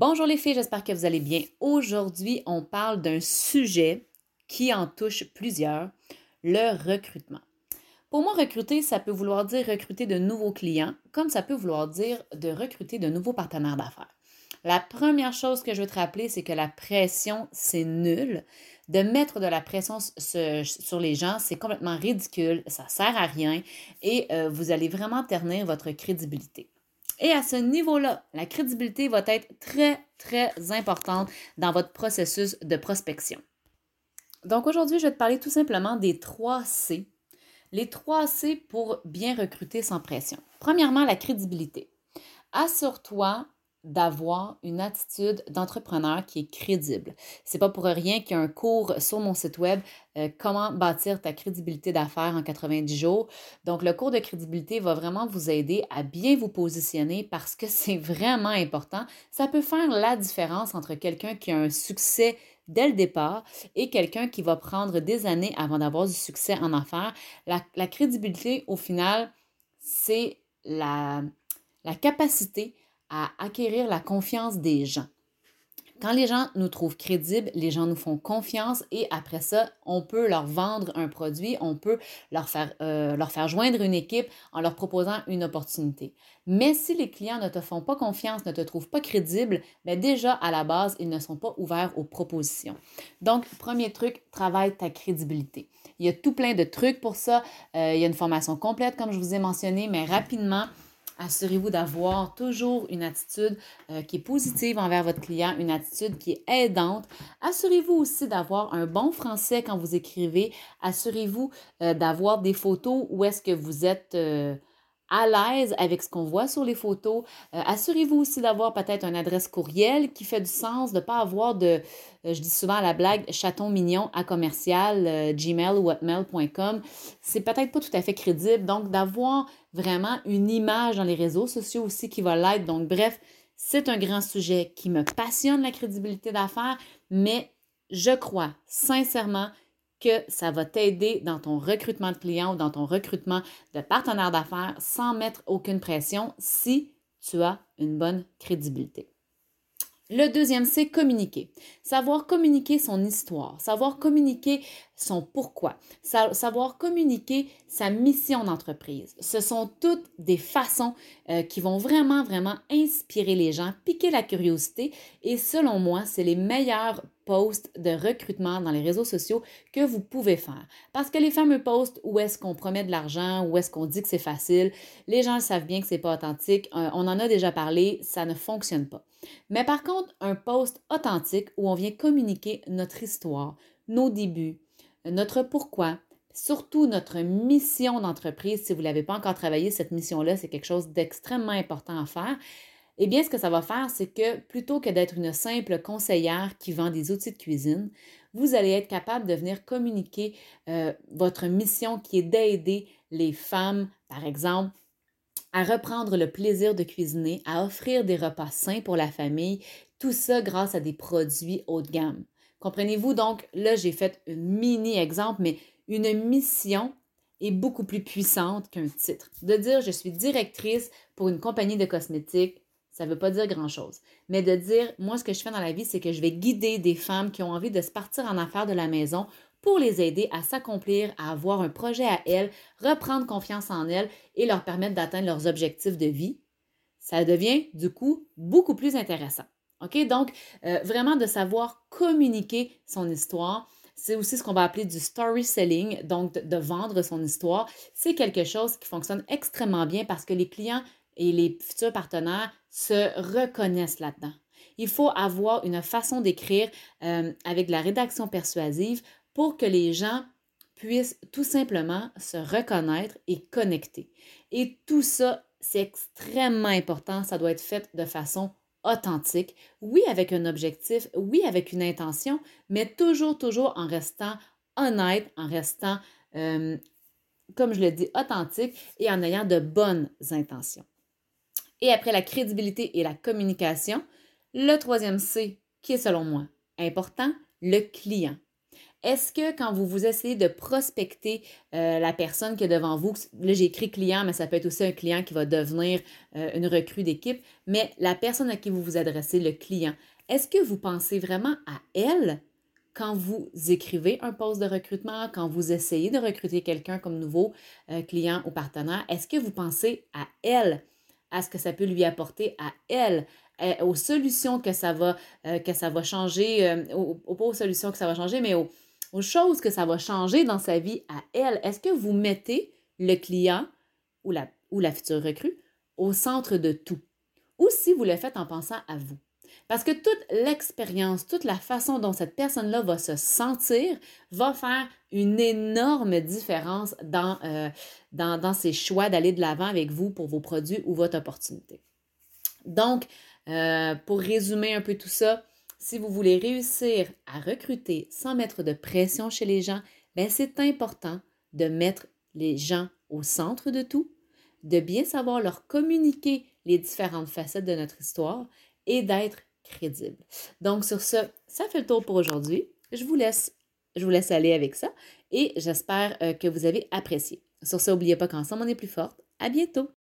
Bonjour les filles, j'espère que vous allez bien. Aujourd'hui, on parle d'un sujet qui en touche plusieurs, le recrutement. Pour moi, recruter, ça peut vouloir dire recruter de nouveaux clients, comme ça peut vouloir dire de recruter de nouveaux partenaires d'affaires. La première chose que je veux te rappeler, c'est que la pression, c'est nul. De mettre de la pression sur les gens, c'est complètement ridicule, ça ne sert à rien et euh, vous allez vraiment ternir votre crédibilité. Et à ce niveau-là, la crédibilité va être très, très importante dans votre processus de prospection. Donc aujourd'hui, je vais te parler tout simplement des trois C. Les trois C pour bien recruter sans pression. Premièrement, la crédibilité. Assure-toi d'avoir une attitude d'entrepreneur qui est crédible. C'est pas pour rien qu'il y a un cours sur mon site web euh, comment bâtir ta crédibilité d'affaires en 90 jours. Donc le cours de crédibilité va vraiment vous aider à bien vous positionner parce que c'est vraiment important. Ça peut faire la différence entre quelqu'un qui a un succès dès le départ et quelqu'un qui va prendre des années avant d'avoir du succès en affaires. La, crédibilité, au final, c'est la capacité à acquérir la confiance des gens. Quand les gens nous trouvent crédibles, les gens nous font confiance et après ça, on peut leur vendre un produit, on peut leur faire, euh, leur faire joindre une équipe en leur proposant une opportunité. Mais si les clients ne te font pas confiance, ne te trouvent pas crédible, bien déjà à la base, ils ne sont pas ouverts aux propositions. Donc, premier truc, travaille ta crédibilité. Il y a tout plein de trucs pour ça. Euh, il y a une formation complète, comme je vous ai mentionné, mais rapidement, Assurez-vous d'avoir toujours une attitude euh, qui est positive envers votre client, une attitude qui est aidante. Assurez-vous aussi d'avoir un bon français quand vous écrivez. Assurez-vous euh, d'avoir des photos où est-ce que vous êtes euh, à l'aise avec ce qu'on voit sur les photos. Euh, assurez-vous aussi d'avoir peut-être une adresse courriel qui fait du sens, de ne pas avoir de, euh, je dis souvent à la blague, chaton mignon à commercial, euh, gmail ou hotmail.com. C'est peut-être pas tout à fait crédible. Donc, d'avoir vraiment une image dans les réseaux sociaux aussi qui va l'être. Donc, bref, c'est un grand sujet qui me passionne, la crédibilité d'affaires, mais je crois sincèrement que ça va t'aider dans ton recrutement de clients ou dans ton recrutement de partenaires d'affaires sans mettre aucune pression si tu as une bonne crédibilité. Le deuxième, c'est communiquer. Savoir communiquer son histoire, savoir communiquer son pourquoi, savoir communiquer sa mission d'entreprise. Ce sont toutes des façons euh, qui vont vraiment, vraiment inspirer les gens, piquer la curiosité et selon moi, c'est les meilleurs posts de recrutement dans les réseaux sociaux que vous pouvez faire. Parce que les fameux posts où est-ce qu'on promet de l'argent, où est-ce qu'on dit que c'est facile, les gens savent bien que c'est pas authentique. Euh, on en a déjà parlé, ça ne fonctionne pas. Mais par contre, un post authentique où on vient communiquer notre histoire, nos débuts, notre pourquoi, surtout notre mission d'entreprise. Si vous ne l'avez pas encore travaillé, cette mission-là, c'est quelque chose d'extrêmement important à faire. Eh bien, ce que ça va faire, c'est que plutôt que d'être une simple conseillère qui vend des outils de cuisine, vous allez être capable de venir communiquer euh, votre mission qui est d'aider les femmes, par exemple, à reprendre le plaisir de cuisiner, à offrir des repas sains pour la famille, tout ça grâce à des produits haut de gamme. Comprenez-vous? Donc, là j'ai fait un mini exemple, mais une mission est beaucoup plus puissante qu'un titre. De dire je suis directrice pour une compagnie de cosmétiques, ça ne veut pas dire grand-chose. Mais de dire, moi, ce que je fais dans la vie, c'est que je vais guider des femmes qui ont envie de se partir en affaires de la maison pour les aider à s'accomplir, à avoir un projet à elles, reprendre confiance en elles et leur permettre d'atteindre leurs objectifs de vie. Ça devient, du coup, beaucoup plus intéressant. OK? Donc, euh, vraiment de savoir communiquer son histoire. C'est aussi ce qu'on va appeler du story selling, donc de vendre son histoire. C'est quelque chose qui fonctionne extrêmement bien parce que les clients et les futurs partenaires se reconnaissent là-dedans. Il faut avoir une façon d'écrire euh, avec la rédaction persuasive pour que les gens puissent tout simplement se reconnaître et connecter. Et tout ça, c'est extrêmement important. Ça doit être fait de façon authentique, oui avec un objectif, oui avec une intention, mais toujours, toujours en restant honnête, en restant, euh, comme je le dis, authentique et en ayant de bonnes intentions. Et après la crédibilité et la communication, le troisième C, qui est selon moi important, le client. Est-ce que quand vous vous essayez de prospecter euh, la personne qui est devant vous, là j'ai écrit client, mais ça peut être aussi un client qui va devenir euh, une recrue d'équipe, mais la personne à qui vous vous adressez, le client, est-ce que vous pensez vraiment à elle quand vous écrivez un poste de recrutement, quand vous essayez de recruter quelqu'un comme nouveau euh, client ou partenaire, est-ce que vous pensez à elle, à ce que ça peut lui apporter à elle, aux solutions que ça va, changer, pas aux solutions que ça va changer, mais aux, aux choses que ça va changer dans sa vie à elle. Est-ce que vous mettez le client ou la, future recrue au centre de tout? Ou si vous le faites en pensant à vous? Parce que toute l'expérience, toute la façon dont cette personne-là va se sentir va faire une énorme différence dans, euh, ses choix d'aller de l'avant avec vous pour vos produits ou votre opportunité. Donc, euh, pour résumer un peu tout ça, si vous voulez réussir à recruter sans mettre de pression chez les gens, ben c'est important de mettre les gens au centre de tout, de bien savoir leur communiquer les différentes facettes de notre histoire et d'être crédible. Donc, sur ce, ça fait le tour pour aujourd'hui. Je vous laisse, je vous laisse aller avec ça et j'espère euh, que vous avez apprécié. Sur ce, n'oubliez pas qu'ensemble, on est plus forte. À bientôt!